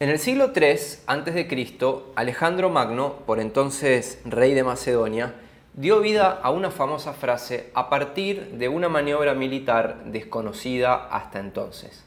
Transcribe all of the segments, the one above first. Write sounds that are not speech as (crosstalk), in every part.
En el siglo III a.C., Alejandro Magno, por entonces rey de Macedonia, dio vida a una famosa frase a partir de una maniobra militar desconocida hasta entonces.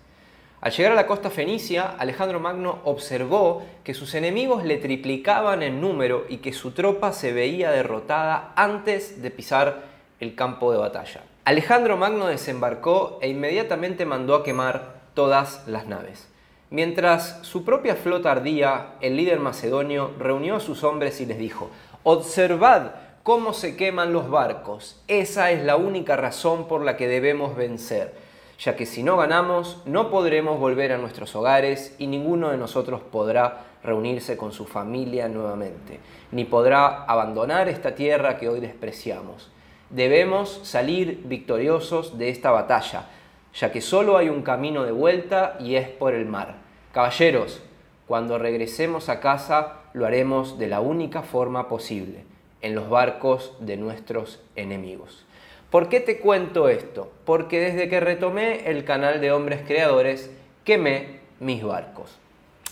Al llegar a la costa fenicia, Alejandro Magno observó que sus enemigos le triplicaban en número y que su tropa se veía derrotada antes de pisar el campo de batalla. Alejandro Magno desembarcó e inmediatamente mandó a quemar todas las naves. Mientras su propia flota ardía, el líder macedonio reunió a sus hombres y les dijo, observad cómo se queman los barcos, esa es la única razón por la que debemos vencer, ya que si no ganamos no podremos volver a nuestros hogares y ninguno de nosotros podrá reunirse con su familia nuevamente, ni podrá abandonar esta tierra que hoy despreciamos. Debemos salir victoriosos de esta batalla, ya que solo hay un camino de vuelta y es por el mar. Caballeros, cuando regresemos a casa lo haremos de la única forma posible, en los barcos de nuestros enemigos. ¿Por qué te cuento esto? Porque desde que retomé el canal de Hombres Creadores, quemé mis barcos.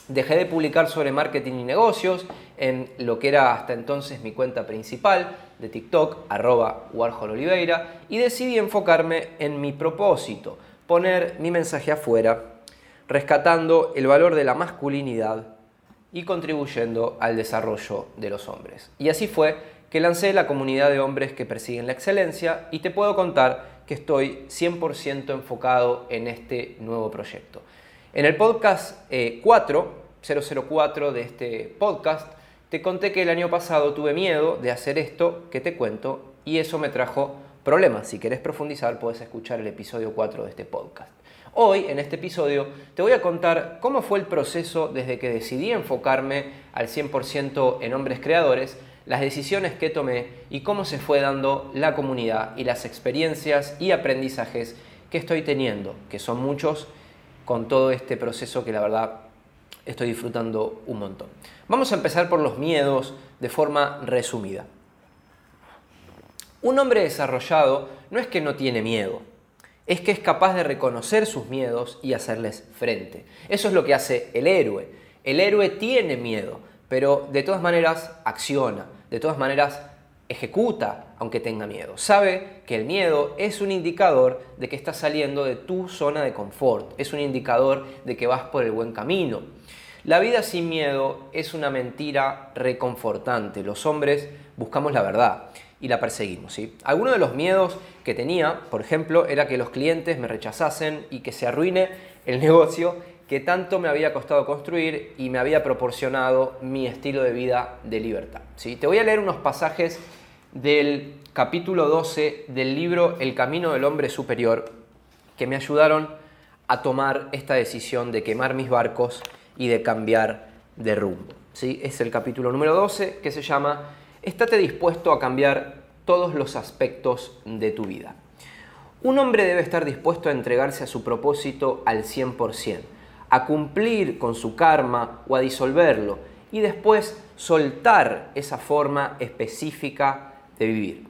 Dejé de publicar sobre marketing y negocios en lo que era hasta entonces mi cuenta principal de TikTok, arroba Warhol Oliveira, y decidí enfocarme en mi propósito, poner mi mensaje afuera rescatando el valor de la masculinidad y contribuyendo al desarrollo de los hombres. Y así fue que lancé la comunidad de hombres que persiguen la excelencia y te puedo contar que estoy 100% enfocado en este nuevo proyecto. En el podcast 4, eh, 004 de este podcast, te conté que el año pasado tuve miedo de hacer esto que te cuento y eso me trajo problemas. Si querés profundizar, puedes escuchar el episodio 4 de este podcast. Hoy, en este episodio, te voy a contar cómo fue el proceso desde que decidí enfocarme al 100% en hombres creadores, las decisiones que tomé y cómo se fue dando la comunidad y las experiencias y aprendizajes que estoy teniendo, que son muchos, con todo este proceso que la verdad estoy disfrutando un montón. Vamos a empezar por los miedos de forma resumida. Un hombre desarrollado no es que no tiene miedo, es que es capaz de reconocer sus miedos y hacerles frente. Eso es lo que hace el héroe. El héroe tiene miedo, pero de todas maneras acciona, de todas maneras ejecuta aunque tenga miedo. Sabe que el miedo es un indicador de que estás saliendo de tu zona de confort, es un indicador de que vas por el buen camino. La vida sin miedo es una mentira reconfortante. Los hombres buscamos la verdad y la perseguimos. ¿sí? Algunos de los miedos que tenía, por ejemplo, era que los clientes me rechazasen y que se arruine el (laughs) negocio que tanto me había costado construir y me había proporcionado mi estilo de vida de libertad. ¿sí? Te voy a leer unos pasajes del capítulo 12 del libro El Camino del Hombre Superior que me ayudaron a tomar esta decisión de quemar mis barcos y de cambiar de rumbo. ¿sí? Es el capítulo número 12 que se llama estate dispuesto a cambiar todos los aspectos de tu vida. Un hombre debe estar dispuesto a entregarse a su propósito al 100%, a cumplir con su karma o a disolverlo y después soltar esa forma específica de vivir.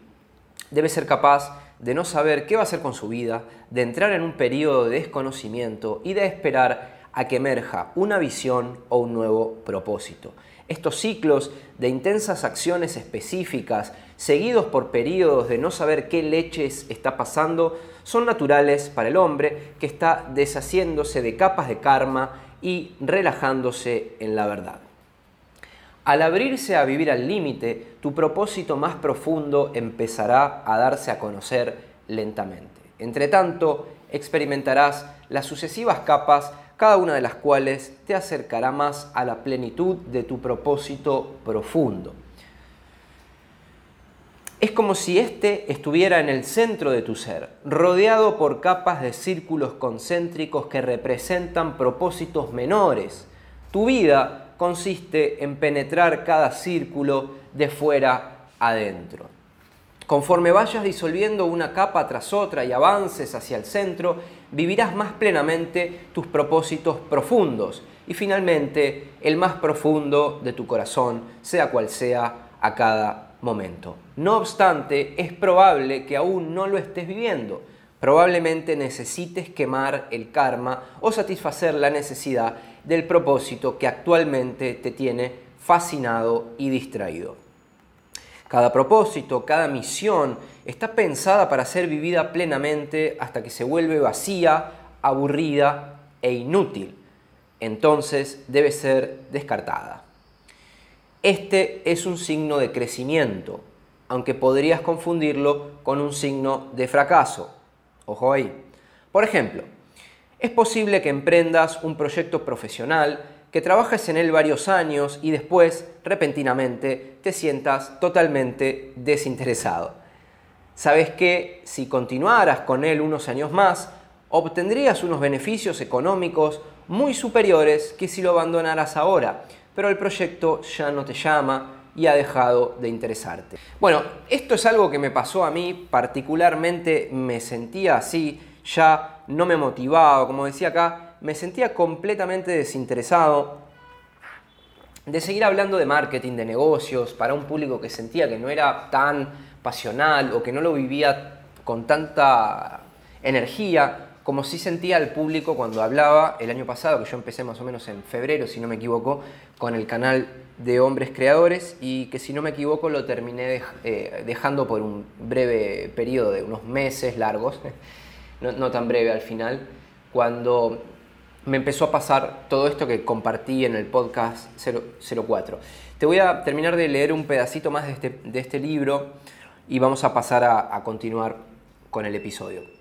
Debe ser capaz de no saber qué va a hacer con su vida, de entrar en un periodo de desconocimiento y de esperar a que emerja una visión o un nuevo propósito. Estos ciclos de intensas acciones específicas, seguidos por periodos de no saber qué leches está pasando, son naturales para el hombre que está deshaciéndose de capas de karma y relajándose en la verdad. Al abrirse a vivir al límite, tu propósito más profundo empezará a darse a conocer lentamente. Entre tanto, experimentarás las sucesivas capas cada una de las cuales te acercará más a la plenitud de tu propósito profundo. Es como si éste estuviera en el centro de tu ser, rodeado por capas de círculos concéntricos que representan propósitos menores. Tu vida consiste en penetrar cada círculo de fuera adentro. Conforme vayas disolviendo una capa tras otra y avances hacia el centro, vivirás más plenamente tus propósitos profundos y finalmente el más profundo de tu corazón, sea cual sea a cada momento. No obstante, es probable que aún no lo estés viviendo. Probablemente necesites quemar el karma o satisfacer la necesidad del propósito que actualmente te tiene fascinado y distraído. Cada propósito, cada misión está pensada para ser vivida plenamente hasta que se vuelve vacía, aburrida e inútil. Entonces debe ser descartada. Este es un signo de crecimiento, aunque podrías confundirlo con un signo de fracaso. Ojo ahí. Por ejemplo, es posible que emprendas un proyecto profesional, que trabajes en él varios años y después, repentinamente, te sientas totalmente desinteresado. Sabes que si continuaras con él unos años más, obtendrías unos beneficios económicos muy superiores que si lo abandonaras ahora, pero el proyecto ya no te llama y ha dejado de interesarte. Bueno, esto es algo que me pasó a mí, particularmente me sentía así, ya no me motivaba, como decía acá, me sentía completamente desinteresado de seguir hablando de marketing, de negocios, para un público que sentía que no era tan pasional o que no lo vivía con tanta energía como sí sentía el público cuando hablaba el año pasado, que yo empecé más o menos en febrero, si no me equivoco, con el canal de Hombres Creadores y que si no me equivoco lo terminé eh, dejando por un breve periodo de unos meses largos, (laughs) no, tan breve al final, cuando me empezó a pasar todo esto que compartí en el podcast 04. Te voy a terminar de leer un pedacito más de este, este libro y vamos a pasar a continuar con el episodio.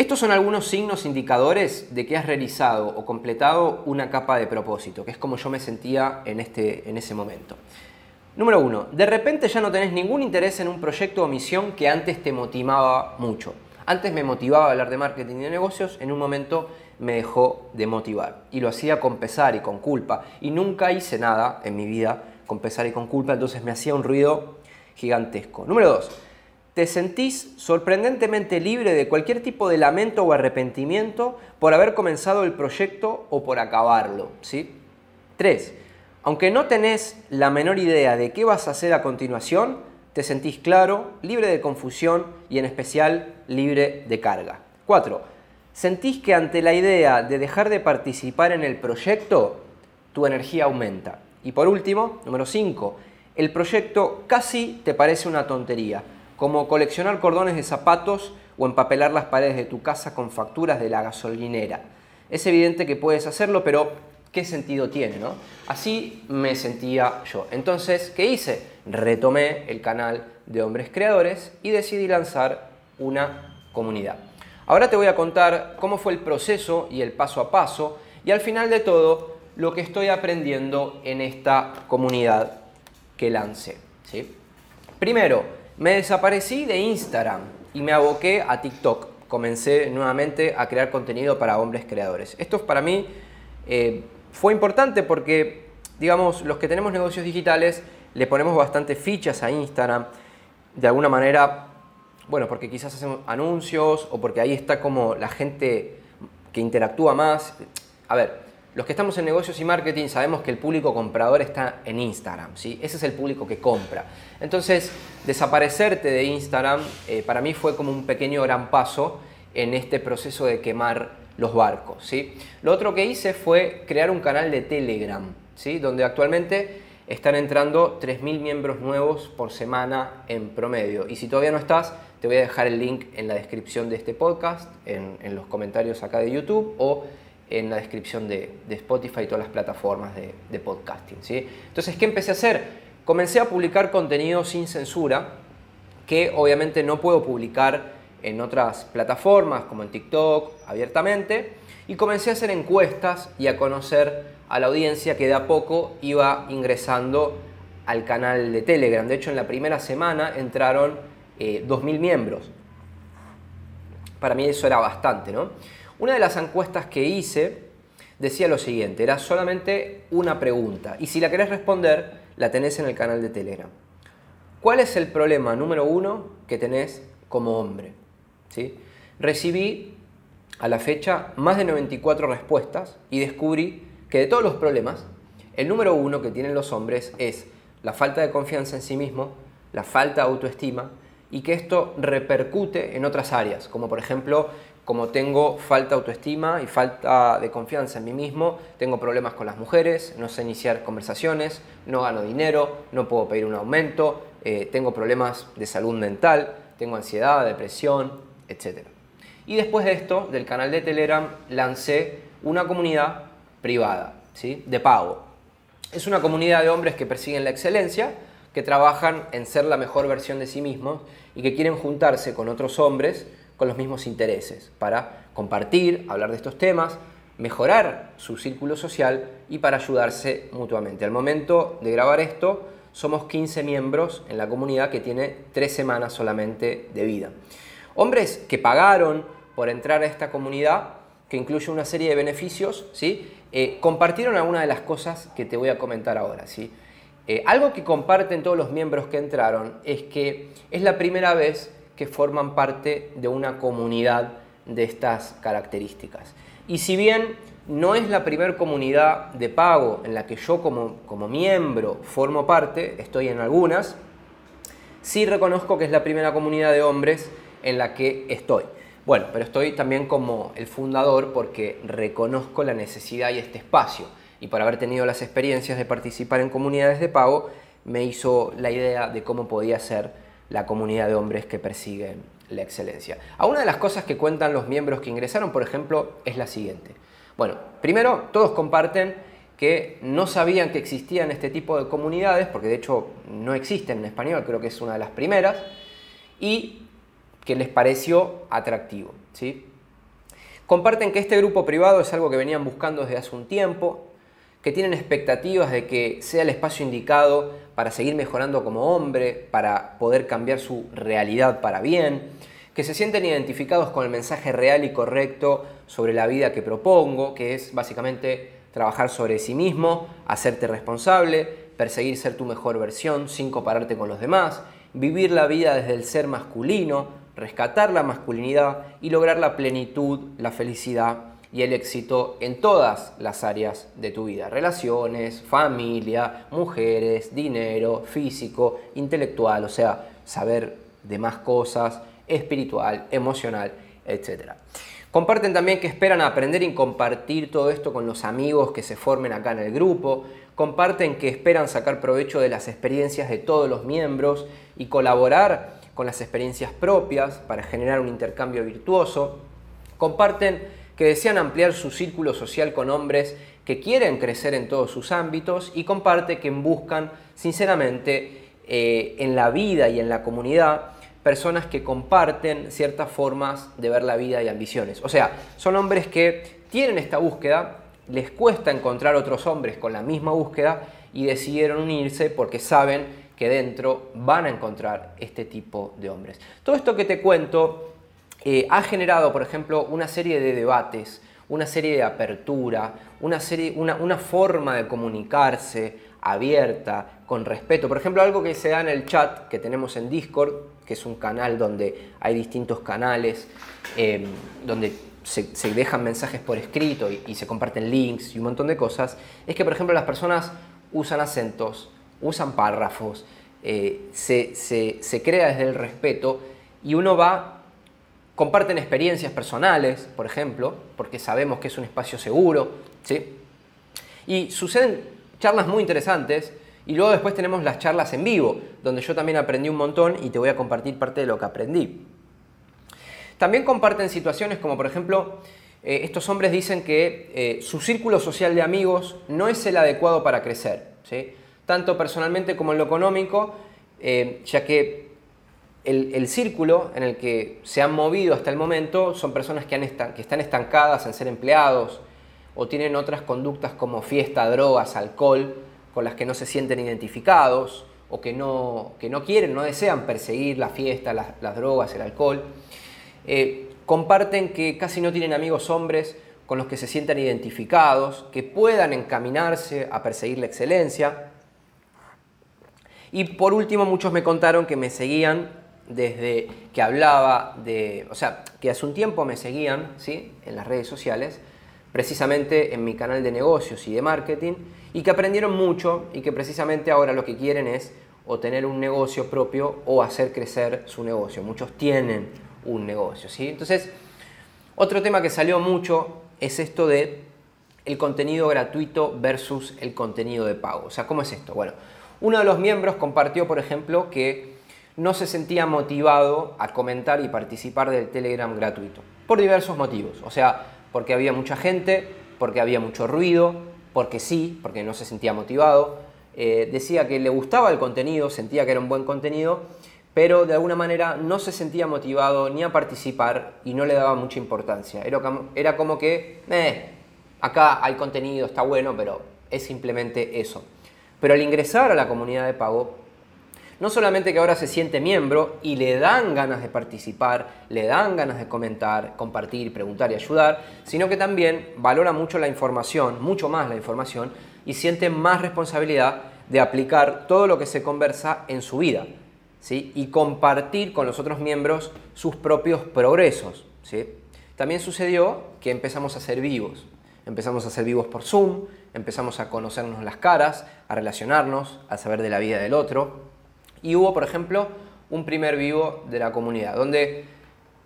Estos son algunos signos indicadores de que has realizado o completado una capa de propósito, que es como yo me sentía en, este, en ese momento. Número uno, de repente ya no tenés ningún interés en un proyecto o misión que antes te motivaba mucho. Antes me motivaba hablar de marketing y de negocios, en un momento me dejó de motivar. Y lo hacía con pesar y con culpa. Y nunca hice nada en mi vida con pesar y con culpa, entonces me hacía un ruido gigantesco. Número dos, te sentís sorprendentemente libre de cualquier tipo de lamento o arrepentimiento por haber comenzado el proyecto o por acabarlo. ¿sí? 3. Aunque no tenés la menor idea de qué vas a hacer a continuación, te sentís claro, libre de confusión y en especial libre de carga. 4. Sentís que ante la idea de dejar de participar en el proyecto, tu energía aumenta. Y por último, número 5, el proyecto casi te parece una tontería como coleccionar cordones de zapatos o empapelar las paredes de tu casa con facturas de la gasolinera. Es evidente que puedes hacerlo, pero ¿qué sentido tiene? No? Así me sentía yo. Entonces, ¿qué hice? Retomé el canal de Hombres Creadores y decidí lanzar una comunidad. Ahora te voy a contar cómo fue el proceso y el paso a paso y al final de todo lo que estoy aprendiendo en esta comunidad que lancé. ¿sí? Primero, me desaparecí de Instagram y me aboqué a TikTok. Comencé nuevamente a crear contenido para hombres creadores. Esto para mí eh, fue importante porque, digamos, los que tenemos negocios digitales le ponemos bastante fichas a Instagram. De alguna manera, bueno, porque quizás hacemos anuncios o porque ahí está como la gente que interactúa más. A ver, los que estamos en negocios y marketing sabemos que el público comprador está en Instagram, ¿sí? Ese es el público que compra. Entonces, desaparecerte de Instagram eh, para mí fue como un pequeño gran paso en este proceso de quemar los barcos, ¿sí? Lo otro que hice fue crear un canal de Telegram, ¿sí? Donde actualmente están entrando 3.000 miembros nuevos por semana en promedio. Y si todavía no estás, te voy a dejar el link en la descripción de este podcast, en, en los comentarios acá de YouTube o en la descripción de, Spotify y todas las plataformas de, podcasting. ¿sí? Entonces, ¿qué empecé a hacer? Comencé a publicar contenido sin censura, que obviamente no puedo publicar en otras plataformas como en TikTok abiertamente, y comencé a hacer encuestas y a conocer a la audiencia que de a poco iba ingresando al canal de Telegram. De hecho, en la primera semana entraron 2.000 eh, miembros. Para mí eso era bastante, ¿no? Una de las encuestas que hice decía lo siguiente, era solamente una pregunta y si la querés responder la tenés en el canal de Telegram. ¿Cuál es el problema número uno que tenés como hombre? ¿Sí? Recibí a la fecha más de 94 respuestas y descubrí que de todos los problemas, el número uno que tienen los hombres es la falta de confianza en sí mismo, la falta de autoestima y que esto repercute en otras áreas, como por ejemplo como tengo falta de autoestima y falta de confianza en mí mismo, tengo problemas con las mujeres, no sé iniciar conversaciones, no gano dinero, no puedo pedir un aumento, eh, tengo problemas de salud mental, tengo ansiedad, depresión, etc. Y después de esto, del canal de Telegram, lancé una comunidad privada, ¿sí? de pago. Es una comunidad de hombres que persiguen la excelencia, que trabajan en ser la mejor versión de sí mismos y que quieren juntarse con otros hombres con los mismos intereses para compartir, hablar de estos temas, mejorar su círculo social y para ayudarse mutuamente. Al momento de grabar esto, somos 15 miembros en la comunidad que tiene 3 semanas solamente de vida. Hombres que pagaron por entrar a esta comunidad, que incluye una serie de beneficios, ¿sí? Eh, compartieron algunas de las cosas que te voy a comentar ahora. ¿sí? Eh, algo que comparten todos los miembros que entraron es que es la primera vez que forman parte de una comunidad de estas características. Y si bien no es la primera comunidad de pago en la que yo como, como miembro formo parte, estoy en algunas, sí reconozco que es la primera comunidad de hombres en la que estoy. Bueno, pero estoy también como el fundador porque reconozco la necesidad y este espacio. Y por haber tenido las experiencias de participar en comunidades de pago, me hizo la idea de cómo podía ser la comunidad de hombres que persiguen la excelencia. A una de las cosas que cuentan los miembros que ingresaron, por ejemplo, es la siguiente. Bueno, primero, todos comparten que no sabían que existían este tipo de comunidades, porque de hecho no existen en español, creo que es una de las primeras, y que les pareció atractivo. ¿sí? Comparten que este grupo privado es algo que venían buscando desde hace un tiempo, que tienen expectativas de que sea el espacio indicado para seguir mejorando como hombre, para poder cambiar su realidad para bien, que se sienten identificados con el mensaje real y correcto sobre la vida que propongo, que es básicamente trabajar sobre sí mismo, hacerte responsable, perseguir ser tu mejor versión sin compararte con los demás, vivir la vida desde el ser masculino, rescatar la masculinidad y lograr la plenitud, la felicidad y el éxito en todas las áreas de tu vida. Relaciones, familia, mujeres, dinero, físico, intelectual, o sea, saber de más cosas, espiritual, emocional, etc. Comparten también que esperan aprender y compartir todo esto con los amigos que se formen acá en el grupo. Comparten que esperan sacar provecho de las experiencias de todos los miembros y colaborar con las experiencias propias para generar un intercambio virtuoso. Comparten que desean ampliar su círculo social con hombres que quieren crecer en todos sus ámbitos y comparte que buscan sinceramente eh, en la vida y en la comunidad personas que comparten ciertas formas de ver la vida y ambiciones. O sea, son hombres que tienen esta búsqueda, les cuesta encontrar otros hombres con la misma búsqueda y decidieron unirse porque saben que dentro van a encontrar este tipo de hombres. Todo esto que te cuento eh, ha generado, por ejemplo, una serie de debates, una serie de apertura, una, serie, una, una forma de comunicarse abierta, con respeto. Por ejemplo, algo que se da en el chat que tenemos en Discord, que es un canal donde hay distintos canales, em, donde se, dejan mensajes por escrito y se comparten links y un montón de cosas, es que, por ejemplo, las personas usan acentos, usan párrafos, eh, se, crea desde el respeto y uno va, comparten experiencias personales, por ejemplo, porque sabemos que es un espacio seguro, ¿sí? Y suceden charlas muy interesantes y luego después tenemos las charlas en vivo, donde yo también aprendí un montón y te voy a compartir parte de lo que aprendí. También comparten situaciones como por ejemplo, eh, estos hombres dicen que eh, su círculo social de amigos no es el adecuado para crecer. ¿sí? tanto personalmente como en lo económico, eh, ya que el, círculo en el que se han movido hasta el momento son personas que, están estancadas en ser empleados o tienen otras conductas como fiesta, drogas, alcohol, con las que no se sienten identificados o que no, que no quieren, no desean perseguir la fiesta, las, drogas, el alcohol. Eh, comparten que casi no tienen amigos hombres con los que se sientan identificados, que puedan encaminarse a perseguir la excelencia. Y por último, muchos me contaron que me seguían desde que hablaba de, o sea, que hace un tiempo me seguían, ¿sí? En las redes sociales, precisamente en mi canal de negocios y de marketing, y que aprendieron mucho y que precisamente ahora lo que quieren es o tener un negocio propio o hacer crecer su negocio. Muchos tienen un negocio, ¿sí? Entonces, Otro tema que salió mucho es esto de el contenido gratuito versus el contenido de pago. O sea, ¿cómo es esto? Bueno, uno de los miembros compartió, por ejemplo, que no se sentía motivado a comentar y participar del Telegram gratuito, por diversos motivos. O sea, porque había mucha gente, porque había mucho ruido, porque sí, porque no se sentía motivado. Eh, decía que le gustaba el contenido, sentía que era un buen contenido, pero de alguna manera no se sentía motivado ni a participar y no le daba mucha importancia. Era como, era como que, eh, acá hay contenido, está bueno, pero es simplemente eso. Pero al ingresar a la comunidad de pago, no solamente que ahora se siente miembro y le dan ganas de participar, le dan ganas de comentar, compartir, preguntar y ayudar, sino que también valora mucho la información, mucho más la información, y siente más responsabilidad de aplicar todo lo que se conversa en su vida. ¿sí? y compartir con los otros miembros sus propios progresos. ¿sí? También sucedió que empezamos a ser vivos. Empezamos a ser vivos por Zoom, empezamos a conocernos las caras, a relacionarnos, a saber de la vida del otro. Y hubo, por ejemplo, un primer vivo de la comunidad, donde,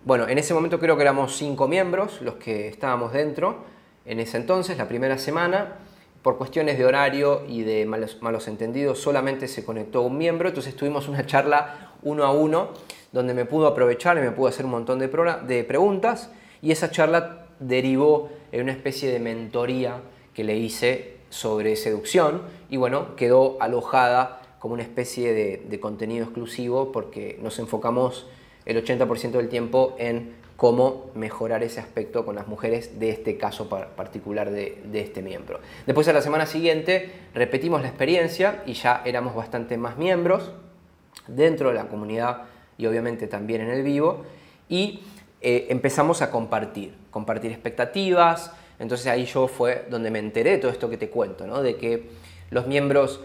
bueno, en ese momento creo que éramos cinco miembros los que estábamos dentro. En ese entonces, la primera semana, por cuestiones de horario y de malos, malos entendidos, solamente se conectó un miembro, entonces tuvimos una charla uno a uno, donde me pudo aprovechar y me pudo hacer un montón de, de preguntas, y esa charla derivó en una especie de mentoría que le hice sobre seducción, y bueno, quedó alojada como una especie de, contenido exclusivo porque nos enfocamos el 80% del tiempo en cómo mejorar ese aspecto con las mujeres de este caso particular de, este miembro. Después a la semana siguiente repetimos la experiencia y ya éramos bastante más miembros dentro de la comunidad y obviamente también en el vivo y eh, empezamos a compartir, compartir expectativas, entonces ahí yo fue donde me enteré todo esto que te cuento, ¿no? de que los miembros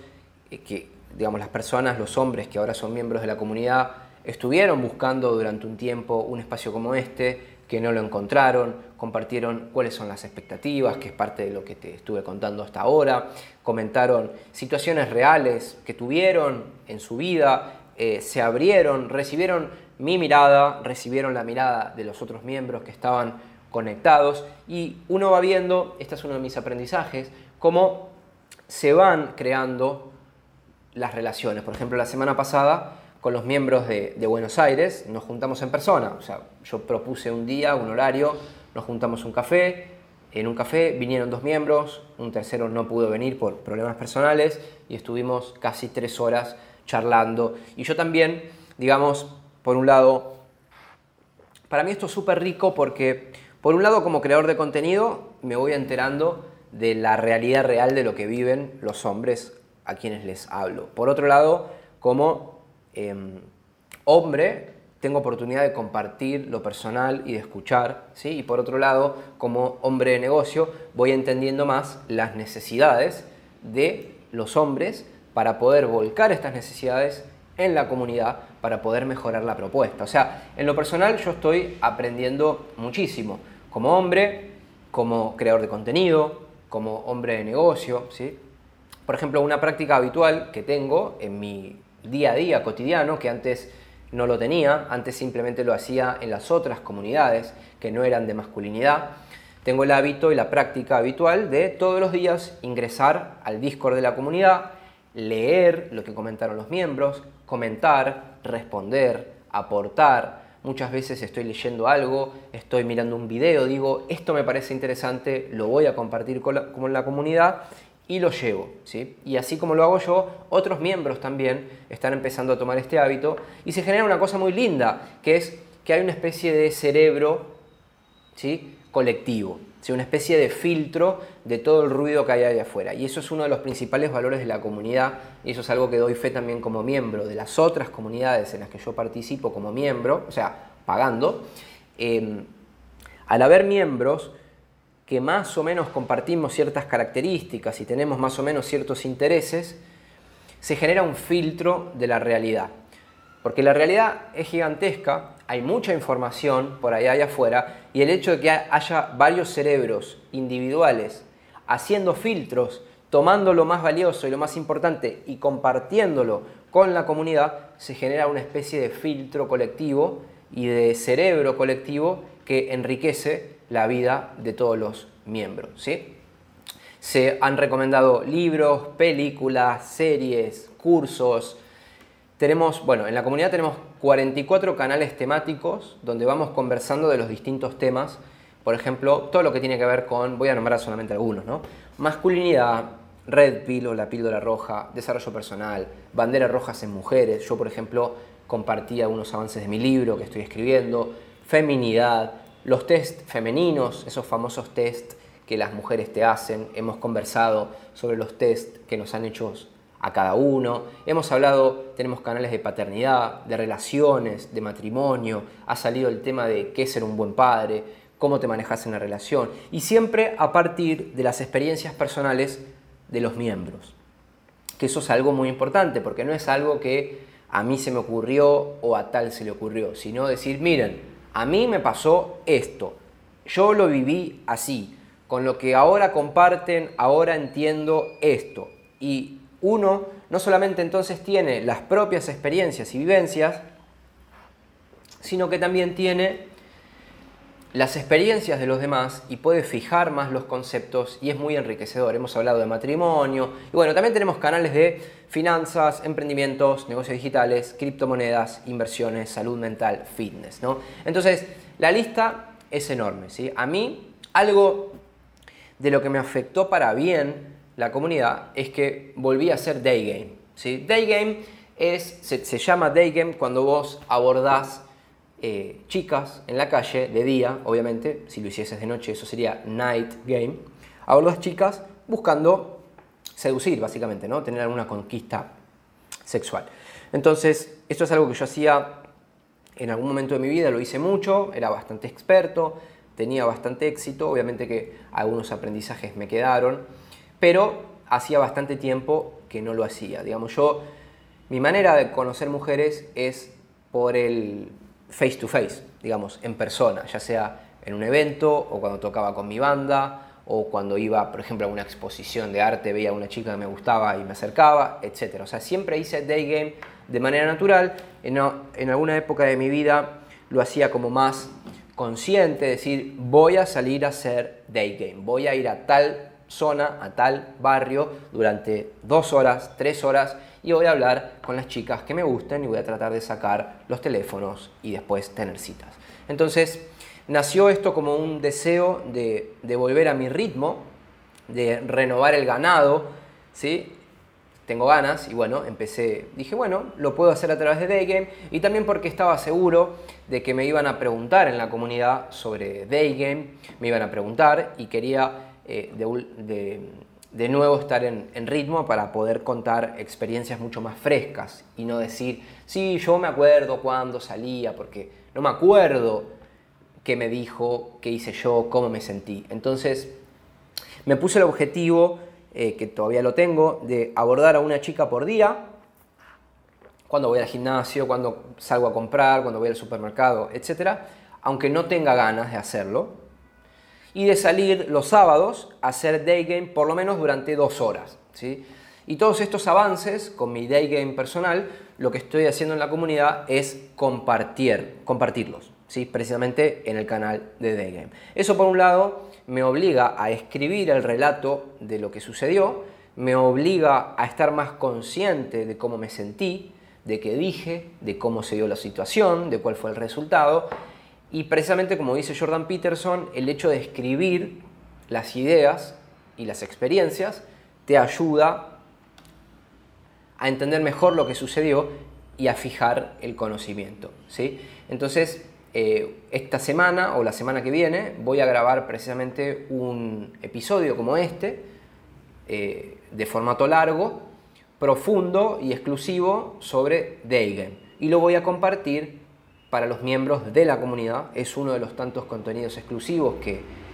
eh, que digamos, las personas, los hombres que ahora son miembros de la comunidad, estuvieron buscando durante un tiempo un espacio como este, que no lo encontraron, compartieron cuáles son las expectativas, que es parte de lo que te estuve contando hasta ahora, comentaron situaciones reales que tuvieron en su vida, eh, se abrieron, recibieron mi mirada, recibieron la mirada de los otros miembros que estaban conectados y uno va viendo, este es uno de mis aprendizajes, cómo se van creando las relaciones. Por ejemplo, la semana pasada con los miembros de, Buenos Aires nos juntamos en persona. O sea, yo propuse un día, un horario, nos juntamos un café. En un café vinieron dos miembros, un tercero no pudo venir por problemas personales y estuvimos casi tres horas charlando. Y yo también, digamos, por un lado, para mí esto es súper rico porque, por un lado, como creador de contenido, me voy enterando de la realidad real de lo que viven los hombres a quienes les hablo. Por otro lado, como em, hombre, tengo oportunidad de compartir lo personal y de escuchar, ¿sí? Y por otro lado, como hombre de negocio, voy entendiendo más las necesidades de los hombres para poder volcar estas necesidades en la comunidad para poder mejorar la propuesta. O sea, en lo personal yo estoy aprendiendo muchísimo, como hombre, como creador de contenido, como hombre de negocio, ¿sí? Por ejemplo, una práctica habitual que tengo en mi día a día cotidiano, que antes no lo tenía, antes simplemente lo hacía en las otras comunidades que no eran de masculinidad, tengo el hábito y la práctica habitual de todos los días ingresar al Discord de la comunidad, leer lo que comentaron los miembros, comentar, responder, aportar. Muchas veces estoy leyendo algo, estoy mirando un video, digo, esto me parece interesante, lo voy a compartir con la, la comunidad y lo llevo. ¿sí? Y así como lo hago yo, otros miembros también están empezando a tomar este hábito y se genera una cosa muy linda, que es que hay una especie de cerebro ¿sí? colectivo, ¿sí? una especie de filtro de todo el ruido que hay allá afuera. Y eso es uno de los principales valores de la comunidad y eso es algo que doy fe también como miembro de las otras comunidades en las que yo participo como miembro, o sea, pagando. Em, al haber miembros, que más o menos compartimos ciertas características y tenemos más o menos ciertos intereses, se genera un filtro de la realidad. Porque la realidad es gigantesca, hay mucha información por allá y afuera, y el hecho de que haya varios cerebros individuales haciendo filtros, tomando lo más valioso y lo más importante y compartiéndolo con la comunidad, se genera una especie de filtro colectivo y de cerebro colectivo que enriquece la vida de todos los miembros. ¿sí? Se han recomendado libros, películas, series, cursos. Tenemos, bueno, en la comunidad tenemos 44 canales temáticos donde vamos conversando de los distintos temas. Por ejemplo, todo lo que tiene que ver con, voy a nombrar solamente algunos, ¿no? Masculinidad, Red Pill o la píldora roja, desarrollo personal, banderas rojas en mujeres. Yo, por ejemplo, compartí algunos avances de mi libro que estoy escribiendo, feminidad, los test femeninos, esos famosos test que las mujeres te hacen. Hemos conversado sobre los test que nos han hecho a cada uno. Hemos hablado, tenemos canales de paternidad, de relaciones, de matrimonio. Ha salido el tema de qué es ser un buen padre, cómo te manejas en la relación. Y siempre a partir de las experiencias personales de los miembros. Que eso es algo muy importante, porque no es algo que a mí se me ocurrió o a tal se le ocurrió, sino decir, miren, a mí me pasó esto, yo lo viví así, con lo que ahora comparten, ahora entiendo esto. Y uno no solamente entonces tiene las propias experiencias y vivencias, sino que también tiene las experiencias de los demás y puede fijar más los conceptos y es muy enriquecedor. Hemos hablado de matrimonio y bueno, también tenemos canales de finanzas, emprendimientos, negocios digitales, criptomonedas, inversiones, salud mental, fitness. ¿no? Entonces, la lista es enorme. ¿sí? A mí, algo de lo que me afectó para bien la comunidad es que volví a hacer day game. ¿sí? Day game es, se, se llama day game cuando vos abordás eh, chicas en la calle de día, obviamente, si lo hicieses de noche eso sería night game, a chicas buscando seducir básicamente, ¿no? tener alguna conquista sexual. Entonces, esto es algo que yo hacía en algún momento de mi vida, lo hice mucho, era bastante experto, tenía bastante éxito, obviamente que algunos aprendizajes me quedaron, pero hacía bastante tiempo que no lo hacía. Digamos, yo, mi manera de conocer mujeres es por el, face to face, digamos, en persona, ya sea en un evento o cuando tocaba con mi banda o cuando iba, por ejemplo, a una exposición de arte, veía a una chica que me gustaba y me acercaba, etc. O sea, siempre hice day game de manera natural. En, en alguna época de mi vida lo hacía como más consciente, decir, voy a salir a hacer day game, voy a ir a tal zona, a tal barrio durante dos horas, tres horas y voy a hablar con las chicas que me gusten y voy a tratar de sacar los teléfonos y después tener citas. Entonces, nació esto como un deseo de, volver a mi ritmo, de renovar el ganado, ¿sí? Tengo ganas y bueno, empecé, dije, bueno, lo puedo hacer a través de Daygame y también porque estaba seguro de que me iban a preguntar en la comunidad sobre Daygame, me iban a preguntar y quería eh, de de nuevo estar en, ritmo para poder contar experiencias mucho más frescas y no decir, sí, yo me acuerdo cuando salía, porque no me acuerdo qué me dijo, qué hice yo, cómo me sentí. Entonces, me puse el objetivo, eh, que todavía lo tengo, de abordar a una chica por día, cuando voy al gimnasio, cuando salgo a comprar, cuando voy al supermercado, etc. Aunque no tenga ganas de hacerlo, y de salir los sábados a hacer day game por lo menos durante dos horas. ¿sí? Y todos estos avances con mi day game personal, lo que estoy haciendo en la comunidad es compartir, compartirlos, ¿sí? precisamente en el canal de day game. Eso por un lado me obliga a escribir el relato de lo que sucedió, me obliga a estar más consciente de cómo me sentí, de qué dije, de cómo se dio la situación, de cuál fue el resultado y precisamente como dice Jordan Peterson, el hecho de escribir las ideas y las experiencias te ayuda a entender mejor lo que sucedió y a fijar el conocimiento. ¿sí? Entonces, eh, esta semana o la semana que viene voy a grabar precisamente un episodio como este, eh, de formato largo, profundo y exclusivo sobre Deigen. Y lo voy a compartir para los miembros de la comunidad. Es uno de los tantos contenidos exclusivos que,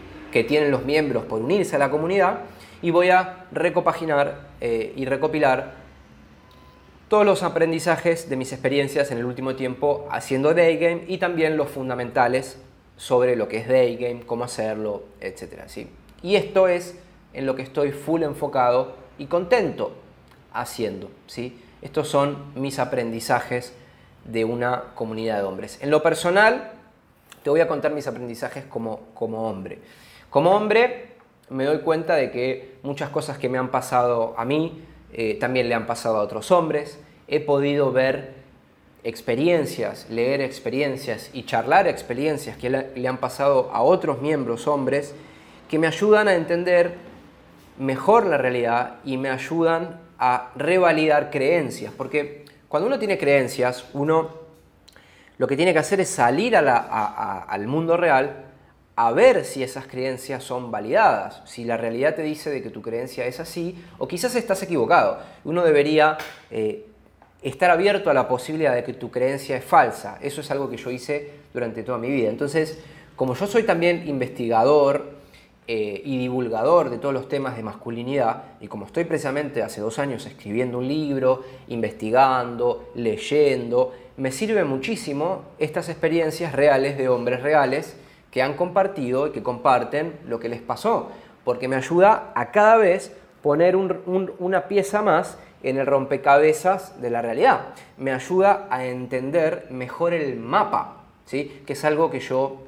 tienen los miembros por unirse a la comunidad. Y voy a recopaginar eh, y recopilar todos los aprendizajes de mis experiencias en el último tiempo haciendo day game y también los fundamentales sobre lo que es day game, cómo hacerlo, etc. ¿sí? Y esto es en lo que estoy full enfocado y contento haciendo. ¿sí? Estos son mis aprendizajes de una comunidad de hombres. En lo personal, te voy a contar mis aprendizajes como, como hombre. Como hombre me doy cuenta de que muchas cosas que me han pasado a mí eh, también le han pasado a otros hombres. He podido ver experiencias, leer experiencias y charlar experiencias que le han pasado a otros miembros hombres que me ayudan a entender mejor la realidad y me ayudan a revalidar creencias. Porque cuando uno tiene creencias, uno lo que tiene que hacer es salir al mundo real a ver si esas creencias son validadas, si la realidad te dice de que tu creencia es así o quizás estás equivocado. Uno debería eh, estar abierto a la posibilidad de que tu creencia es falsa. Eso es algo que yo hice durante toda mi vida. Entonces, como yo soy también investigador eh, y divulgador de todos los temas de masculinidad, y como estoy precisamente hace dos años escribiendo un libro, investigando, leyendo, me sirve muchísimo estas experiencias reales de hombres reales que han compartido y que comparten lo que les pasó, porque me ayuda a cada vez poner una pieza más en el rompecabezas de la realidad. Me ayuda a entender mejor el mapa, ¿sí? que es algo que yo,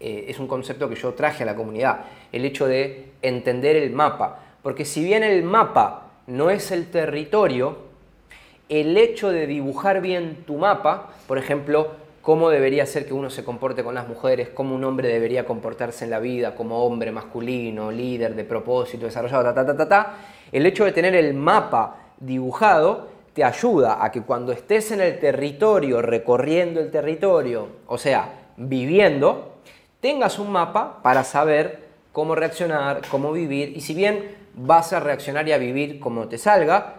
eh, es un concepto que yo traje a la comunidad, el hecho de entender el mapa. Porque si bien el mapa no es el territorio, el hecho de dibujar bien tu mapa, por ejemplo, cómo debería ser que uno se comporte con las mujeres, cómo un hombre debería comportarse en la vida como hombre masculino, líder de propósito, desarrollado, ta, ta, ta, ta, ta. El hecho de tener el mapa dibujado te ayuda a que cuando estés en el territorio, recorriendo el territorio, o sea, viviendo, tengas un mapa para saber cómo reaccionar, cómo vivir, y si bien vas a reaccionar y a vivir como te salga,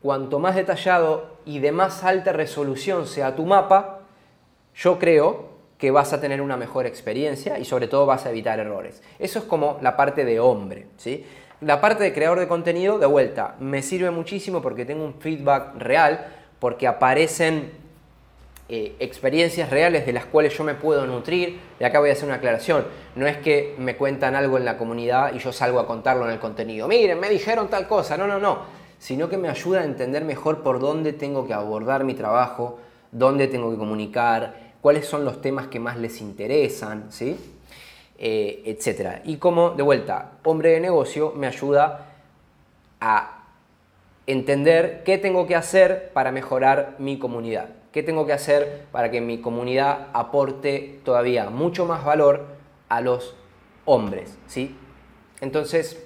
cuanto más detallado y de más alta resolución sea tu mapa, yo creo que vas a tener una mejor experiencia y sobre todo vas a evitar errores. Eso es como la parte de hombre, ¿sí? La parte de creador de contenido, de vuelta, me sirve muchísimo porque tengo un feedback real, porque aparecen eh, experiencias reales de las cuales yo me puedo nutrir. Y acá voy a hacer una aclaración. No es que me cuentan algo en la comunidad y yo salgo a contarlo en el contenido. Miren, me dijeron tal cosa. No, no, no. Sino que me ayuda a entender mejor por dónde tengo que abordar mi trabajo, dónde tengo que comunicar, cuáles son los temas que más les interesan, ¿sí? Eh, etcétera. Y como, de vuelta, hombre de negocio me ayuda a entender qué tengo que hacer para mejorar mi comunidad, qué tengo que hacer para que mi comunidad aporte todavía mucho más valor a los hombres, ¿sí? Entonces,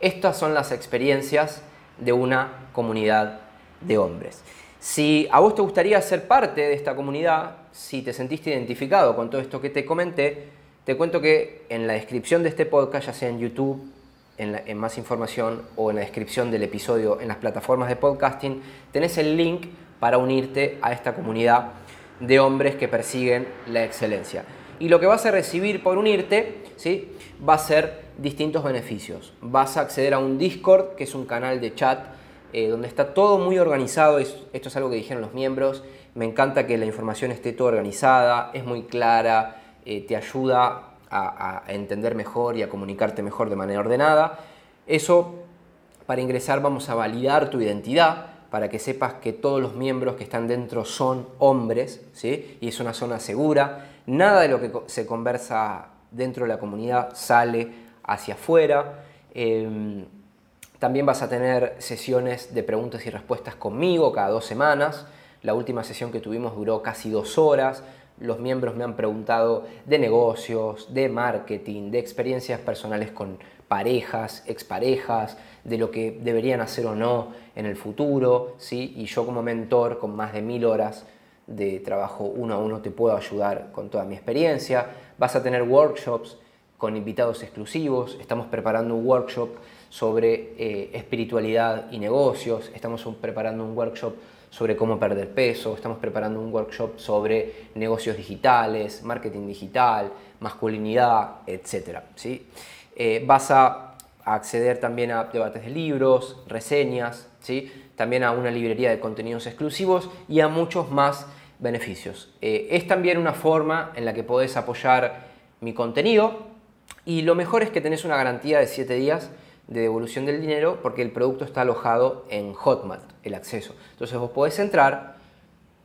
estas son las experiencias de una comunidad de hombres. Si a vos te gustaría ser parte de esta comunidad, si te sentiste identificado con todo esto que te comenté, te cuento que en la descripción de este podcast, ya sea en YouTube, en, más información o en la descripción del episodio en las plataformas de podcasting, tenés el link para unirte a esta comunidad de hombres que persiguen la excelencia. Y lo que vas a recibir por unirte ¿sí? va a ser distintos beneficios. Vas a acceder a un Discord, que es un canal de chat eh, donde está todo muy organizado. esto es algo que dijeron los miembros. Me encanta que la información esté toda organizada, es muy clara, eh, te ayuda a, entender mejor y a comunicarte mejor de manera ordenada. Eso, para ingresar, vamos a validar tu identidad para que sepas que todos los miembros que están dentro son hombres, ¿sí? y es una zona segura. Nada de lo que se conversa dentro de la comunidad sale hacia afuera. Em, también vas a tener sesiones de preguntas y respuestas conmigo cada dos semanas. La última sesión que tuvimos duró casi dos horas. Los miembros me han preguntado de negocios, de marketing, de experiencias personales con parejas, exparejas, de lo que deberían hacer o no en el futuro. ¿sí? Y yo como mentor, con más de mil horas de trabajo uno a uno, te puedo ayudar con toda mi experiencia. Vas a tener workshops con invitados exclusivos. Estamos preparando un workshop sobre eh, espiritualidad y negocios, estamos preparando un workshop sobre cómo perder peso, estamos preparando un workshop sobre negocios digitales, marketing digital, masculinidad, etc. ¿sí? Eh, vas a acceder también a debates de libros, reseñas, ¿sí? también a una librería de contenidos exclusivos y a muchos más beneficios. Eh, es también una forma en la que podés apoyar mi contenido y lo mejor es que tenés una garantía de 7 días de devolución del dinero porque el producto está alojado en Hotmart, el acceso. Entonces vos podés entrar,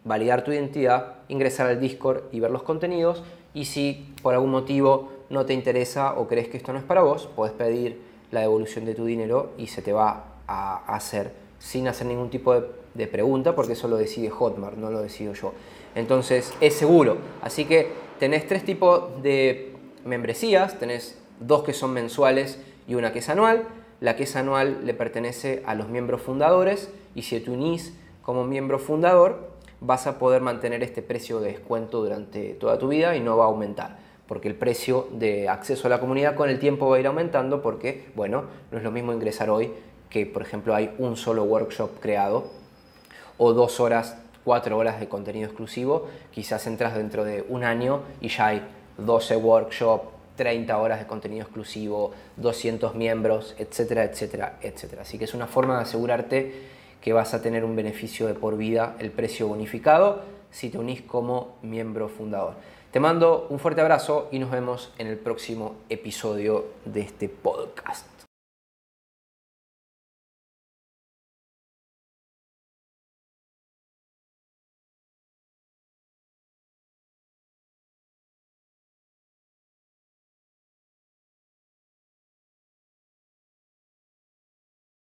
validar tu identidad, ingresar al Discord y ver los contenidos y si por algún motivo no te interesa o crees que esto no es para vos, puedes pedir la devolución de tu dinero y se te va a hacer sin hacer ningún tipo de, pregunta porque eso lo decide Hotmart, no lo decido yo. Entonces es seguro. Así que tenés tres tipos de membresías, tenés dos que son mensuales y una que es anual. La que es anual le pertenece a los miembros fundadores y si te unís como miembro fundador vas a poder mantener este precio de descuento durante toda tu vida y no va a aumentar porque el precio de acceso a la comunidad con el tiempo va a ir aumentando porque, bueno, no es lo mismo ingresar hoy que, por ejemplo, hay un solo workshop creado o dos horas, cuatro horas de contenido exclusivo, quizás entras dentro de un año y ya hay 12 workshops, 30 horas de contenido exclusivo, 200 miembros, etcétera, etcétera, etcétera. Así que es una forma de asegurarte que vas a tener un beneficio de por vida, el precio bonificado, si te unís como miembro fundador. Te mando un fuerte abrazo y nos vemos en el próximo episodio de este podcast.